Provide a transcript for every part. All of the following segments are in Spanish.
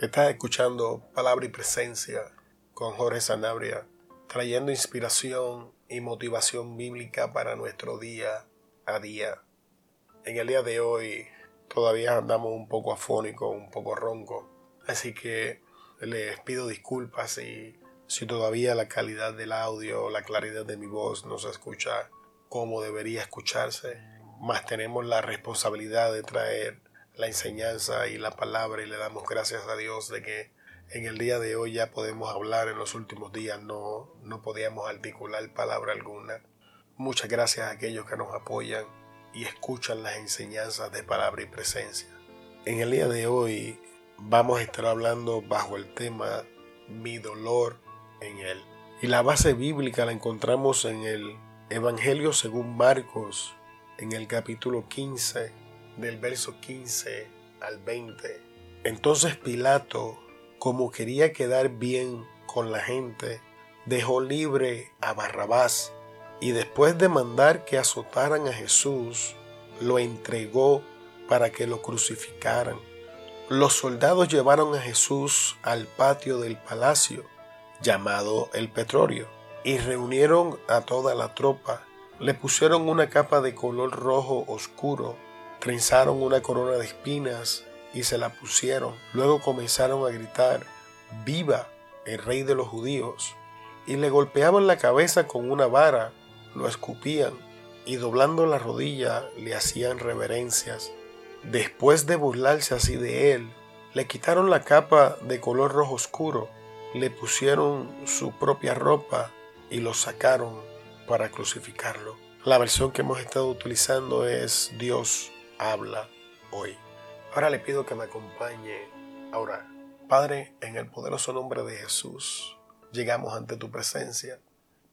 Estás escuchando Palabra y Presencia con Jorge Sanabria, trayendo inspiración y motivación bíblica para nuestro día a día. En el día de hoy todavía andamos un poco afónico, un poco ronco, así que les pido disculpas si, si todavía la calidad del audio, la claridad de mi voz no se escucha como debería escucharse, más tenemos la responsabilidad de traer la enseñanza y la palabra y le damos gracias a Dios de que en el día de hoy ya podemos hablar, en los últimos días no, no podíamos articular palabra alguna. Muchas gracias a aquellos que nos apoyan y escuchan las enseñanzas de palabra y presencia. En el día de hoy vamos a estar hablando bajo el tema mi dolor en él. Y la base bíblica la encontramos en el Evangelio según Marcos, en el capítulo 15, del verso 15 al 20. Entonces Pilato, como quería quedar bien con la gente, dejó libre a Barrabás y después de mandar que azotaran a Jesús, lo entregó para que lo crucificaran. Los soldados llevaron a Jesús al patio del palacio, llamado el Petróleo, y reunieron a toda la tropa. Le pusieron una capa de color rojo oscuro trenzaron una corona de espinas y se la pusieron. Luego comenzaron a gritar, ¡Viva el rey de los judíos! Y le golpeaban la cabeza con una vara, lo escupían y doblando la rodilla le hacían reverencias. Después de burlarse así de él, le quitaron la capa de color rojo oscuro, le pusieron su propia ropa y lo sacaron para crucificarlo. La versión que hemos estado utilizando es Dios habla hoy. Ahora le pido que me acompañe Ahora, Padre, en el poderoso nombre de Jesús, llegamos ante tu presencia,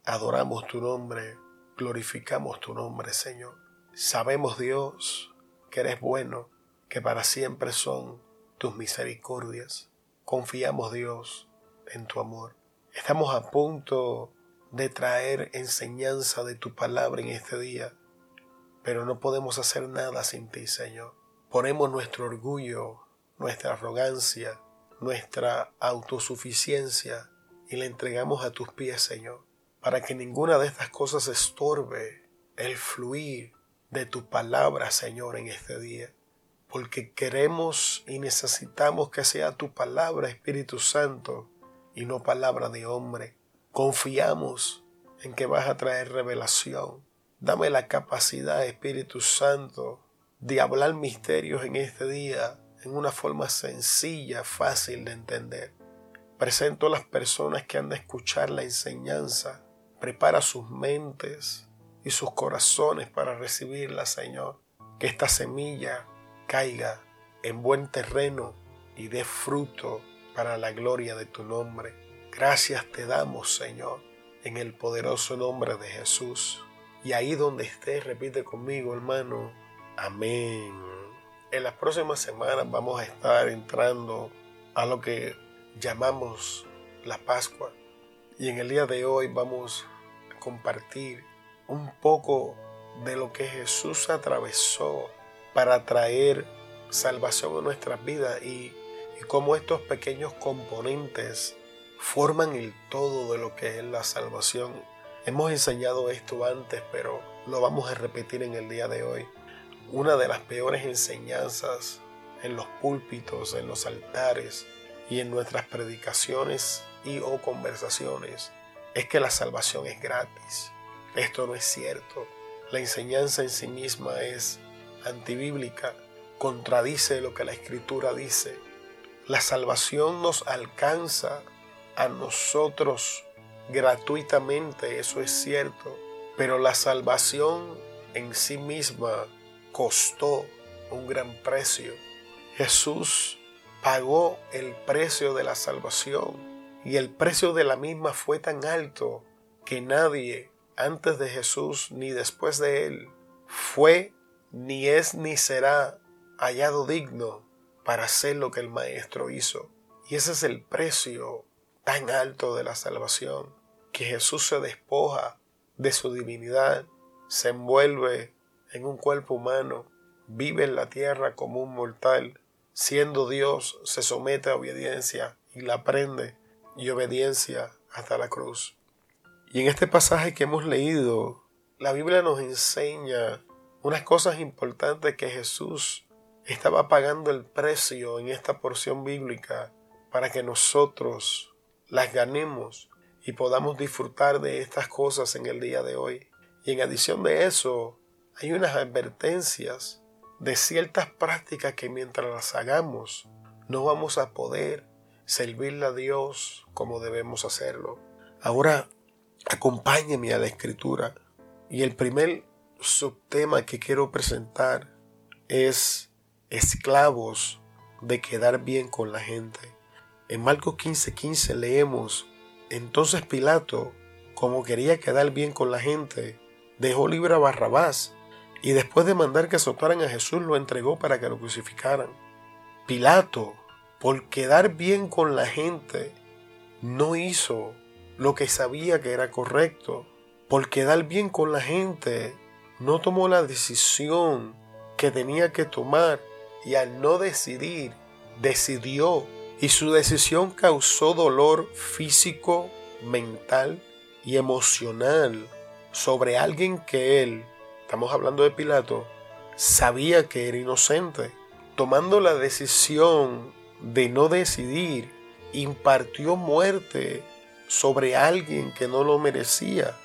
adoramos tu nombre, glorificamos tu nombre, Señor. Sabemos, Dios, que eres bueno, que para siempre son tus misericordias. Confiamos, Dios, en tu amor. Estamos a punto de traer enseñanza de tu palabra en este día pero no podemos hacer nada sin ti, Señor. Ponemos nuestro orgullo, nuestra arrogancia, nuestra autosuficiencia y le entregamos a tus pies, Señor, para que ninguna de estas cosas estorbe el fluir de tu palabra, Señor, en este día. Porque queremos y necesitamos que sea tu palabra, Espíritu Santo, y no palabra de hombre. Confiamos en que vas a traer revelación, Dame la capacidad, Espíritu Santo, de hablar misterios en este día en una forma sencilla, fácil de entender. Presento a las personas que han de escuchar la enseñanza. Prepara sus mentes y sus corazones para recibirla, Señor. Que esta semilla caiga en buen terreno y dé fruto para la gloria de tu nombre. Gracias te damos, Señor, en el poderoso nombre de Jesús. Y ahí donde estés, repite conmigo, hermano. Amén. En las próximas semanas vamos a estar entrando a lo que llamamos la Pascua. Y en el día de hoy vamos a compartir un poco de lo que Jesús atravesó para traer salvación a nuestras vidas y, y cómo estos pequeños componentes forman el todo de lo que es la salvación Hemos enseñado esto antes, pero lo vamos a repetir en el día de hoy. Una de las peores enseñanzas en los púlpitos, en los altares y en nuestras predicaciones y o conversaciones es que la salvación es gratis. Esto no es cierto. La enseñanza en sí misma es antibíblica, contradice lo que la escritura dice. La salvación nos alcanza a nosotros gratuitamente, eso es cierto, pero la salvación en sí misma costó un gran precio. Jesús pagó el precio de la salvación y el precio de la misma fue tan alto que nadie antes de Jesús ni después de él fue ni es ni será hallado digno para hacer lo que el Maestro hizo. Y ese es el precio tan alto de la salvación que Jesús se despoja de su divinidad, se envuelve en un cuerpo humano, vive en la tierra como un mortal, siendo Dios, se somete a obediencia y la aprende y obediencia hasta la cruz. Y en este pasaje que hemos leído, la Biblia nos enseña unas cosas importantes que Jesús estaba pagando el precio en esta porción bíblica para que nosotros las ganemos y podamos disfrutar de estas cosas en el día de hoy. Y en adición de eso, hay unas advertencias de ciertas prácticas que mientras las hagamos, no vamos a poder servirle a Dios como debemos hacerlo. Ahora, acompáñeme a la escritura. Y el primer subtema que quiero presentar es esclavos de quedar bien con la gente. En Marcos 15:15 15 leemos, entonces Pilato, como quería quedar bien con la gente, dejó libre a Barrabás y después de mandar que azotaran a Jesús lo entregó para que lo crucificaran. Pilato, por quedar bien con la gente, no hizo lo que sabía que era correcto. Por quedar bien con la gente, no tomó la decisión que tenía que tomar y al no decidir, decidió y su decisión causó dolor físico, mental y emocional sobre alguien que él, estamos hablando de Pilato, sabía que era inocente. Tomando la decisión de no decidir, impartió muerte sobre alguien que no lo merecía.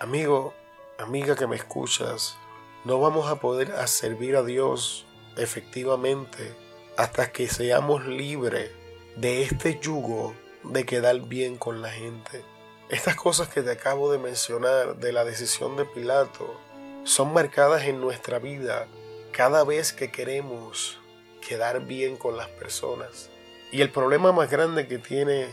Amigo, amiga que me escuchas, no vamos a poder servir a Dios efectivamente hasta que seamos libres de este yugo de quedar bien con la gente. Estas cosas que te acabo de mencionar de la decisión de Pilato son marcadas en nuestra vida cada vez que queremos quedar bien con las personas. Y el problema más grande que tiene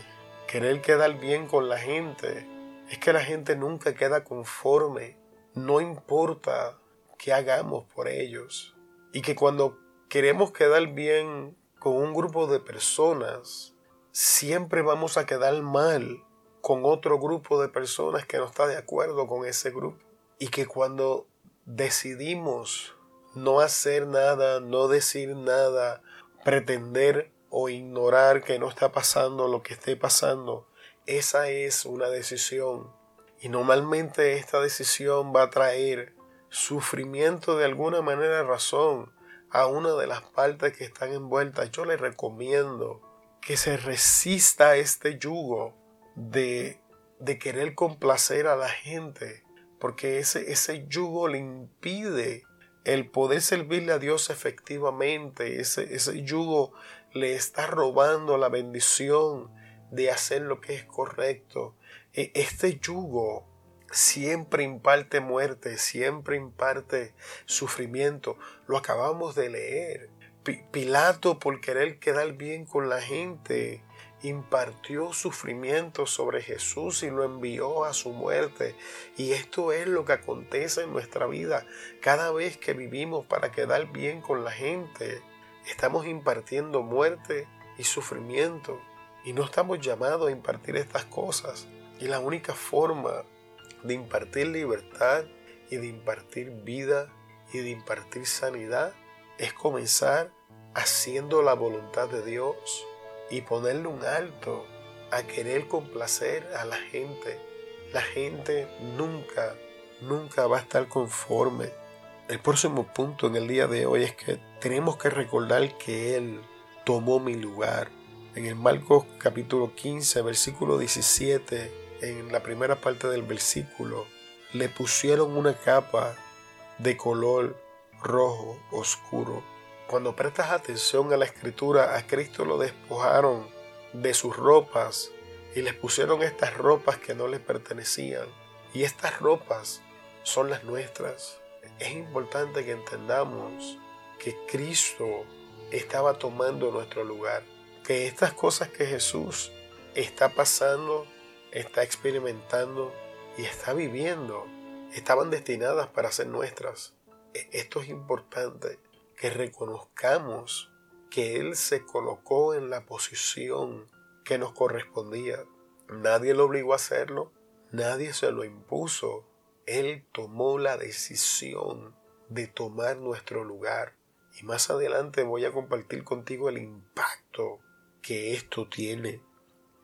querer quedar bien con la gente es que la gente nunca queda conforme, no importa qué hagamos por ellos. Y que cuando queremos quedar bien con un grupo de personas, siempre vamos a quedar mal con otro grupo de personas que no está de acuerdo con ese grupo. Y que cuando decidimos no hacer nada, no decir nada, pretender o ignorar que no está pasando lo que esté pasando, esa es una decisión. Y normalmente esta decisión va a traer sufrimiento de alguna manera razón a una de las partes que están envueltas, yo le recomiendo que se resista a este yugo de, de querer complacer a la gente, porque ese, ese yugo le impide el poder servirle a Dios efectivamente, ese, ese yugo le está robando la bendición de hacer lo que es correcto. E, este yugo siempre imparte muerte, siempre imparte sufrimiento. Lo acabamos de leer. Pilato, por querer quedar bien con la gente, impartió sufrimiento sobre Jesús y lo envió a su muerte. Y esto es lo que acontece en nuestra vida. Cada vez que vivimos para quedar bien con la gente, estamos impartiendo muerte y sufrimiento. Y no estamos llamados a impartir estas cosas. Y la única forma de impartir libertad y de impartir vida y de impartir sanidad es comenzar haciendo la voluntad de Dios y ponerle un alto a querer complacer a la gente. La gente nunca, nunca va a estar conforme. El próximo punto en el día de hoy es que tenemos que recordar que Él tomó mi lugar. En el Marcos capítulo 15, versículo 17, en la primera parte del versículo, le pusieron una capa de color rojo oscuro. Cuando prestas atención a la escritura, a Cristo lo despojaron de sus ropas y les pusieron estas ropas que no les pertenecían. Y estas ropas son las nuestras. Es importante que entendamos que Cristo estaba tomando nuestro lugar, que estas cosas que Jesús está pasando está experimentando y está viviendo estaban destinadas para ser nuestras. E, esto es importante, que reconozcamos que Él se colocó en la posición que nos correspondía. Nadie lo obligó a hacerlo, nadie se lo impuso. Él tomó la decisión de tomar nuestro lugar. Y más adelante voy a compartir contigo el impacto que esto tiene.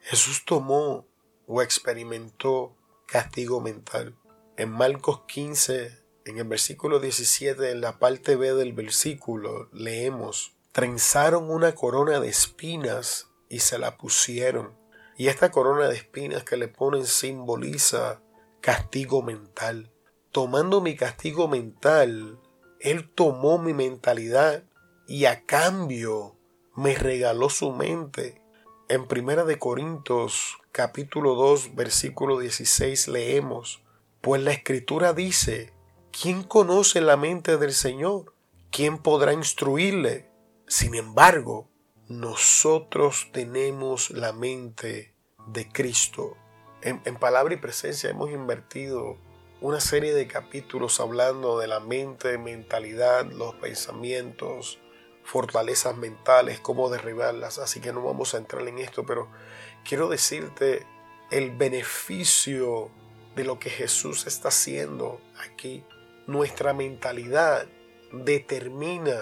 Jesús tomó o experimentó castigo mental. En Marcos 15, en el versículo 17, en la parte B del versículo, leemos, trenzaron una corona de espinas y se la pusieron. Y esta corona de espinas que le ponen simboliza castigo mental. Tomando mi castigo mental, Él tomó mi mentalidad y a cambio me regaló su mente. En Primera de Corintios capítulo 2 versículo 16 leemos, pues la escritura dice, ¿quién conoce la mente del Señor? ¿Quién podrá instruirle? Sin embargo, nosotros tenemos la mente de Cristo. En, palabra y presencia hemos invertido una serie de capítulos hablando de la mente, mentalidad, los pensamientos, fortalezas mentales, cómo derribarlas, así que no vamos a entrar en esto, pero quiero decirte el beneficio de lo que Jesús está haciendo aquí. Nuestra mentalidad determina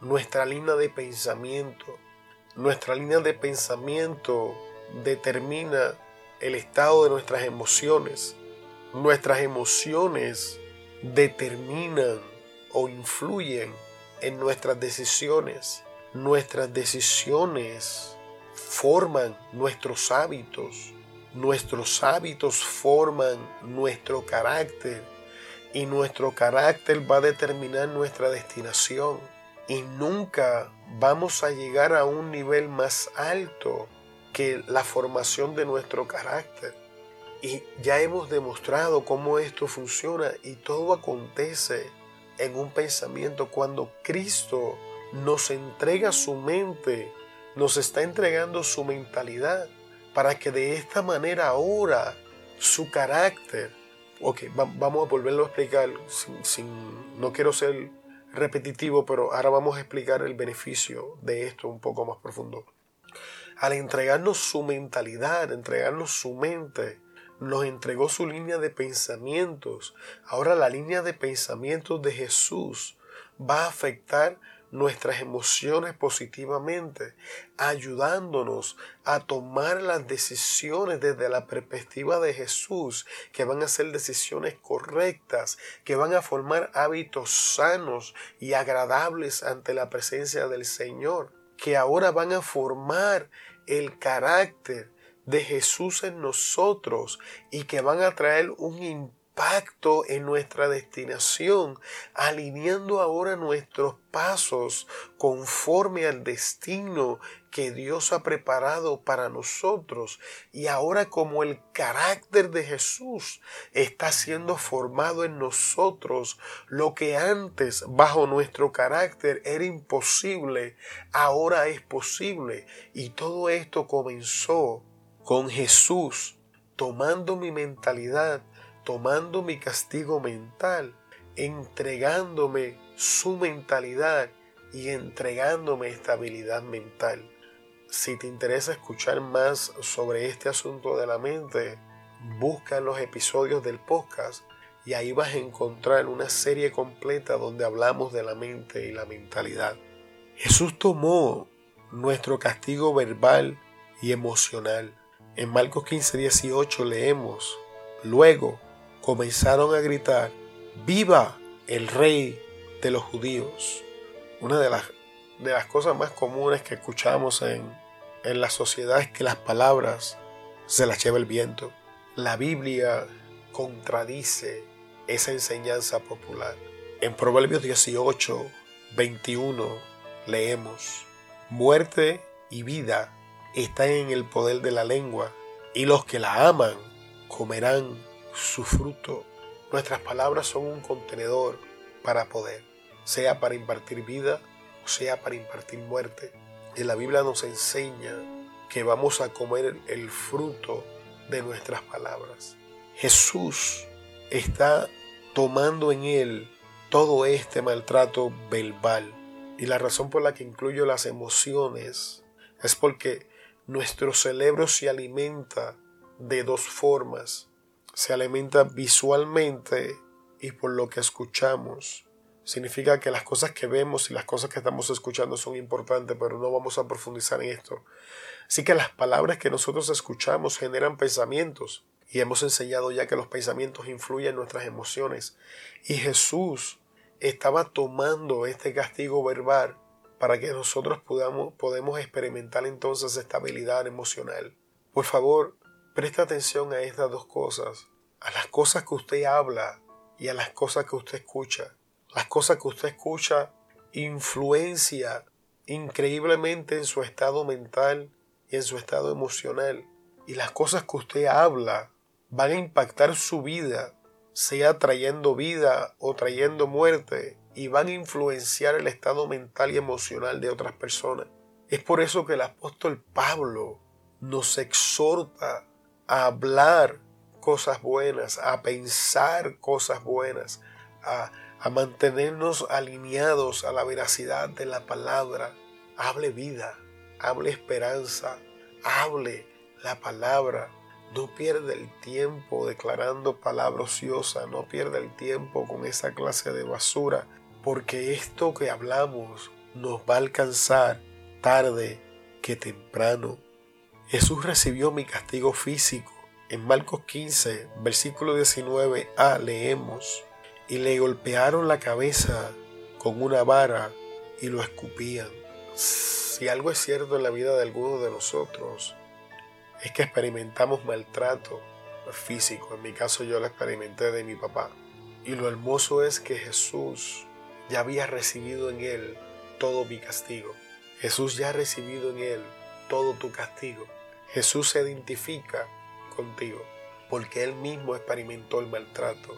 nuestra línea de pensamiento. Nuestra línea de pensamiento determina el estado de nuestras emociones. Nuestras emociones determinan o influyen en nuestras decisiones. Nuestras decisiones forman nuestros hábitos. Nuestros hábitos forman nuestro carácter y nuestro carácter va a determinar nuestra destinación y nunca vamos a llegar a un nivel más alto que la formación de nuestro carácter. Y ya hemos demostrado cómo esto funciona y todo acontece en un pensamiento. Cuando Cristo nos entrega su mente, nos está entregando su mentalidad para que de esta manera ahora su carácter, ok, vamos a volverlo a explicar, sin, no quiero ser repetitivo, pero ahora vamos a explicar el beneficio de esto un poco más profundo. Al entregarnos su mentalidad, entregarnos su mente, nos entregó su línea de pensamientos. Ahora la línea de pensamientos de Jesús va a afectar nuestras emociones positivamente, ayudándonos a tomar las decisiones desde la perspectiva de Jesús, que van a ser decisiones correctas, que van a formar hábitos sanos y agradables ante la presencia del Señor, que ahora van a formar el carácter de Jesús en nosotros y que van a traer un impacto en nuestra destinación, alineando ahora nuestros pasos conforme al destino que Dios ha preparado para nosotros. Y ahora como el carácter de Jesús está siendo formado en nosotros, lo que antes bajo nuestro carácter era imposible, ahora es posible. Y todo esto comenzó con Jesús tomando mi mentalidad, tomando mi castigo mental, entregándome su mentalidad y entregándome estabilidad mental. Si te interesa escuchar más sobre este asunto de la mente, busca los episodios del podcast y ahí vas a encontrar una serie completa donde hablamos de la mente y la mentalidad. Jesús tomó nuestro castigo verbal y emocional en Marcos 15, 18 leemos, luego comenzaron a gritar, viva el rey de los judíos. Una de las, de las cosas más comunes que escuchamos en, en la sociedad es que las palabras se las lleva el viento. La Biblia contradice esa enseñanza popular. En Proverbios 18, 21 leemos, muerte y vida está en el poder de la lengua, y los que la aman comerán su fruto. Nuestras palabras son un contenedor para poder, sea para impartir vida o sea para impartir muerte. Y la Biblia nos enseña que vamos a comer el fruto de nuestras palabras. Jesús está tomando en él todo este maltrato verbal. Y la razón por la que incluyo las emociones es porque nuestro cerebro se alimenta de dos formas. Se alimenta visualmente y por lo que escuchamos. significa que las cosas que vemos y las cosas que estamos escuchando son importantes, pero no vamos a profundizar en esto. Así que las palabras que nosotros escuchamos generan pensamientos y hemos enseñado ya que los pensamientos influyen en nuestras emociones. Y Jesús estaba tomando este castigo verbal para que nosotros podamos, podemos experimentar entonces estabilidad emocional. Por favor, presta atención a estas dos cosas, a las cosas que usted habla y a las cosas que usted escucha. Las cosas que usted escucha influencia increíblemente en su estado mental y en su estado emocional. Y las cosas que usted habla van a impactar su vida, sea trayendo vida o trayendo muerte, y van a influenciar el estado mental y emocional de otras personas. Es por eso que el apóstol Pablo nos exhorta a hablar cosas buenas, a pensar cosas buenas, a, a mantenernos alineados a la veracidad de la palabra. Hable vida, hable esperanza, hable la palabra. No pierda el tiempo declarando palabra ociosa, no pierda el tiempo con esa clase de basura, porque esto que hablamos nos va a alcanzar tarde que temprano. Jesús recibió mi castigo físico. En Marcos 15, versículo 19a leemos, y le golpearon la cabeza con una vara y lo escupían. Si algo es cierto en la vida de algunos de nosotros, es que experimentamos maltrato físico. En mi caso yo lo experimenté de mi papá. Y lo hermoso es que Jesús ya había recibido en él todo mi castigo. Jesús ya ha recibido en él todo tu castigo. Jesús se identifica contigo porque él mismo experimentó el maltrato.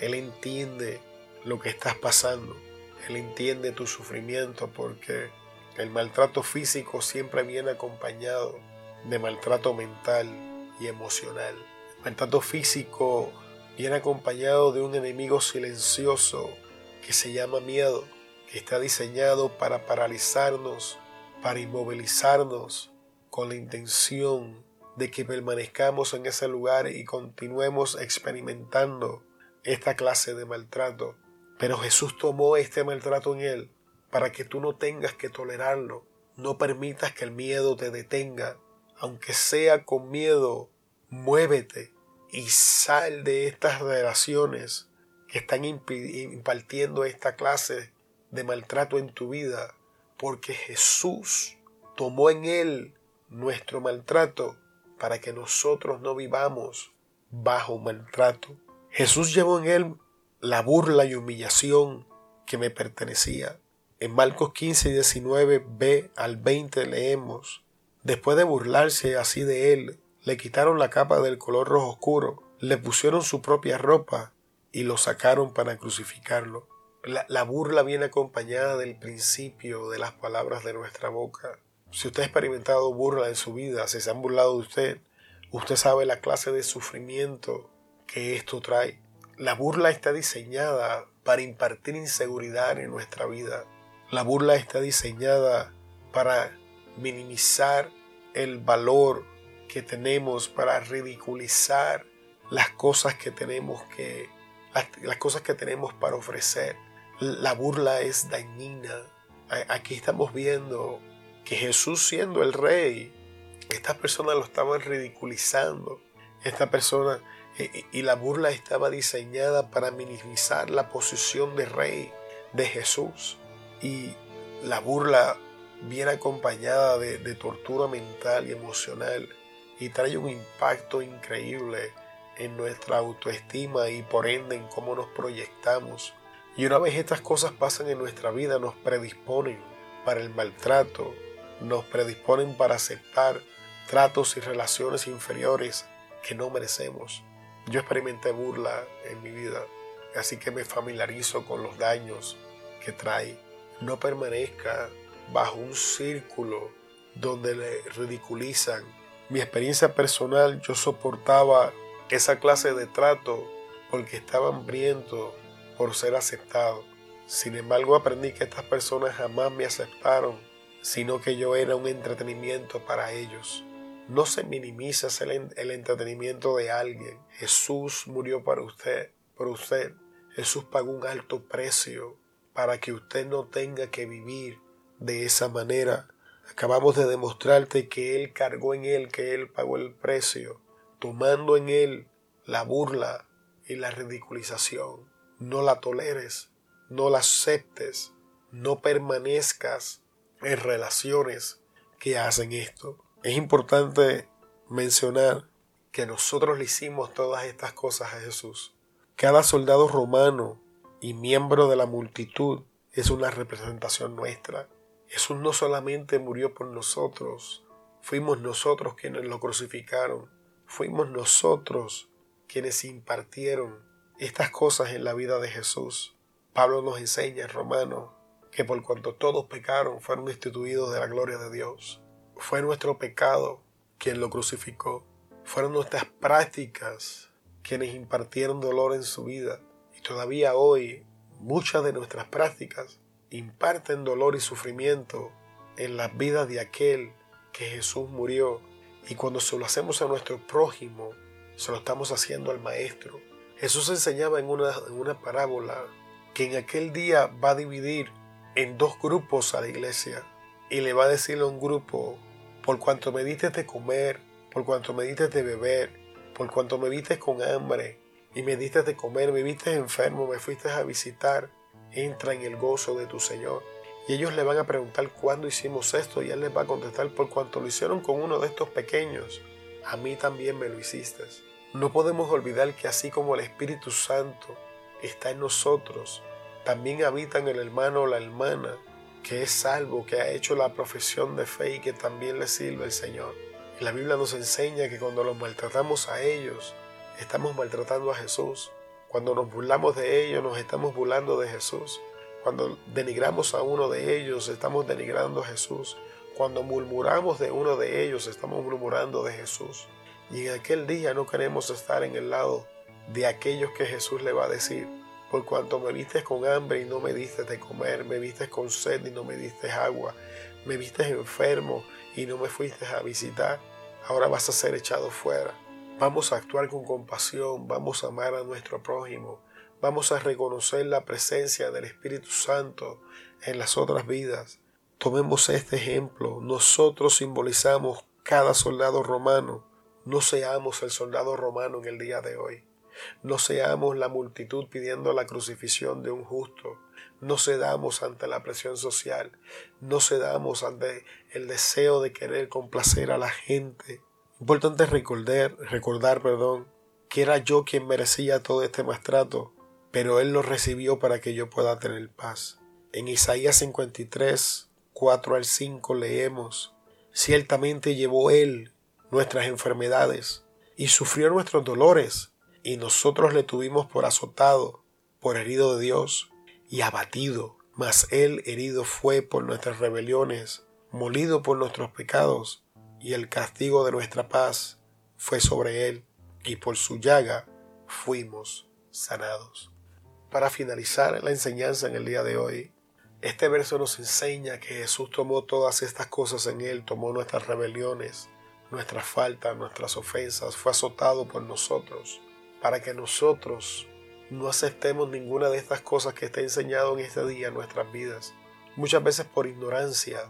Él entiende lo que estás pasando. Él entiende tu sufrimiento porque el maltrato físico siempre viene acompañado de maltrato mental y emocional. El maltrato físico viene acompañado de un enemigo silencioso que se llama miedo, que está diseñado para paralizarnos, para inmovilizarnos, con la intención de que permanezcamos en ese lugar y continuemos experimentando esta clase de maltrato. Pero Jesús tomó este maltrato en él para que tú no tengas que tolerarlo. No permitas que el miedo te detenga. Aunque sea con miedo, muévete y sal de estas relaciones están impartiendo esta clase de maltrato en tu vida, porque Jesús tomó en él nuestro maltrato para que nosotros no vivamos bajo maltrato. Jesús llevó en él la burla y humillación que me pertenecía. En Marcos 15 y 19 b al 20 leemos, después de burlarse así de él, le quitaron la capa del color rojo oscuro, le pusieron su propia ropa y lo sacaron para crucificarlo. La, la, burla viene acompañada del principio de las palabras de nuestra boca. Si usted ha experimentado burla en su vida, si se han burlado de usted, usted sabe la clase de sufrimiento que esto trae. La burla está diseñada para impartir inseguridad en nuestra vida. La burla está diseñada para minimizar el valor que tenemos, para ridiculizar las cosas que tenemos que las, cosas que tenemos para ofrecer. La burla es dañina. Aquí estamos viendo que Jesús siendo el rey, estas personas lo estaban ridiculizando. Esta persona y la burla estaba diseñada para minimizar la posición de rey de Jesús y la burla viene acompañada de, tortura mental y emocional y trae un impacto increíble en nuestra autoestima y por ende en cómo nos proyectamos. Y una vez estas cosas pasan en nuestra vida nos predisponen para el maltrato, nos predisponen para aceptar tratos y relaciones inferiores que no merecemos. Yo experimenté burla en mi vida, así que me familiarizo con los daños que trae no permanezca bajo un círculo donde le ridiculizan. Mi experiencia personal, yo soportaba esa clase de trato porque estaba hambriento por ser aceptado. Sin embargo, aprendí que estas personas jamás me aceptaron, sino que yo era un entretenimiento para ellos. No se minimiza el, el entretenimiento de alguien. Jesús murió para usted, por usted. Jesús pagó un alto precio para que usted no tenga que vivir de esa manera. Acabamos de demostrarte que Él cargó en Él, que Él pagó el precio, tomando en Él la burla y la ridiculización. No la toleres, no la aceptes, no permanezcas en relaciones que hacen esto. Es importante mencionar que nosotros le hicimos todas estas cosas a Jesús. Cada soldado romano y miembro de la multitud es una representación nuestra. Jesús no solamente murió por nosotros, fuimos nosotros quienes lo crucificaron, fuimos nosotros quienes impartieron estas cosas en la vida de Jesús. Pablo nos enseña en Romanos que por cuanto todos pecaron fueron instituidos de la gloria de Dios. Fue nuestro pecado quien lo crucificó. Fueron nuestras prácticas quienes impartieron dolor en su vida. Y todavía hoy muchas de nuestras prácticas imparten dolor y sufrimiento en las vidas de aquel que Jesús murió. Y cuando se lo hacemos a nuestro prójimo, se lo estamos haciendo al Maestro. Jesús enseñaba en una, en una parábola que en aquel día va a dividir en dos grupos a la iglesia y le va a decir a un grupo, por cuanto me diste de comer, por cuanto me diste de beber, por cuanto me viste con hambre y me diste de comer, me viste enfermo, me fuiste a visitar, entra en el gozo de tu Señor. Y ellos le van a preguntar cuándo hicimos esto y él les va a contestar por cuanto lo hicieron con uno de estos pequeños, a mí también me lo hiciste. No podemos olvidar que así como el Espíritu Santo está en nosotros, también habita en el hermano o la hermana que es salvo, que ha hecho la profesión de fe y que también le sirve el Señor. Y la Biblia nos enseña que cuando los maltratamos a ellos, estamos maltratando a Jesús. Cuando nos burlamos de ellos, nos estamos burlando de Jesús. Cuando denigramos a uno de ellos, estamos denigrando a Jesús. Cuando murmuramos de uno de ellos, estamos murmurando de Jesús. Y en aquel día no queremos estar en el lado de aquellos que Jesús le va a decir, por cuanto me viste con hambre y no me diste de comer, me viste con sed y no me diste agua, me viste enfermo y no me fuiste a visitar, ahora vas a ser echado fuera. Vamos a actuar con compasión, vamos a amar a nuestro prójimo, vamos a reconocer la presencia del Espíritu Santo en las otras vidas. Tomemos este ejemplo, nosotros simbolizamos cada soldado romano, no seamos el soldado romano en el día de hoy. No seamos la multitud pidiendo la crucifixión de un justo. No cedamos ante la presión social. No cedamos ante el deseo de querer complacer a la gente. Importante recordar, recordar, perdón, que era yo quien merecía todo este maltrato, pero Él lo recibió para que yo pueda tener paz. En Isaías 53, 4 al 5 leemos, Ciertamente llevó Él nuestras enfermedades y sufrió nuestros dolores y nosotros le tuvimos por azotado, por herido de Dios y abatido, mas él herido fue por nuestras rebeliones, molido por nuestros pecados, y el castigo de nuestra paz fue sobre él, y por su llaga fuimos sanados. Para finalizar la enseñanza en el día de hoy, este verso nos enseña que Jesús tomó todas estas cosas en él, tomó nuestras rebeliones, nuestras faltas, nuestras ofensas, fue azotado por nosotros para que nosotros no aceptemos ninguna de estas cosas que está enseñado en este día en nuestras vidas. Muchas veces por ignorancia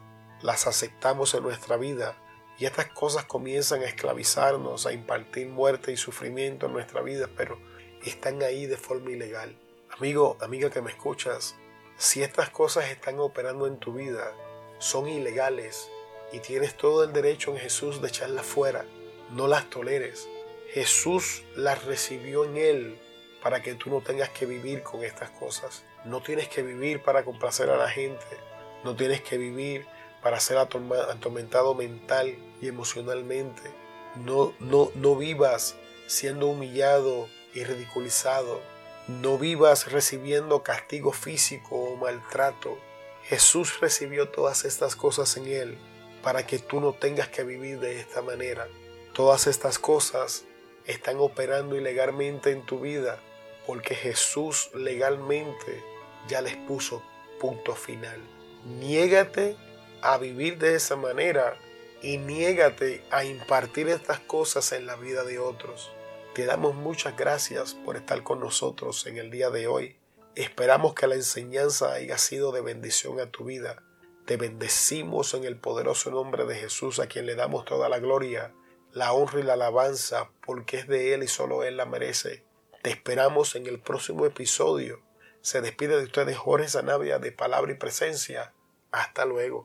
las aceptamos en nuestra vida y estas cosas comienzan a esclavizarnos, a impartir muerte y sufrimiento en nuestra vida, pero están ahí de forma ilegal. Amigo, amiga que me escuchas, si estas cosas están operando en tu vida, son ilegales y tienes todo el derecho en Jesús de echarlas fuera, no las toleres Jesús las recibió en Él para que tú no tengas que vivir con estas cosas. No tienes que vivir para complacer a la gente. No tienes que vivir para ser atormentado mental y emocionalmente. No, no, no vivas siendo humillado y ridiculizado. No vivas recibiendo castigo físico o maltrato. Jesús recibió todas estas cosas en Él para que tú no tengas que vivir de esta manera. Todas estas cosas están operando ilegalmente en tu vida porque Jesús legalmente ya les puso punto final. Niégate a vivir de esa manera y niégate a impartir estas cosas en la vida de otros. Te damos muchas gracias por estar con nosotros en el día de hoy Esperamos que la enseñanza haya sido de bendición a tu vida. Te bendecimos en el poderoso nombre de Jesús, a quien le damos toda la gloria, la honra y la alabanza, porque es de Él y solo Él la merece. Te esperamos en el próximo episodio. Se despide de ustedes Jorge Sanabria de Palabra y Presencia. Hasta luego.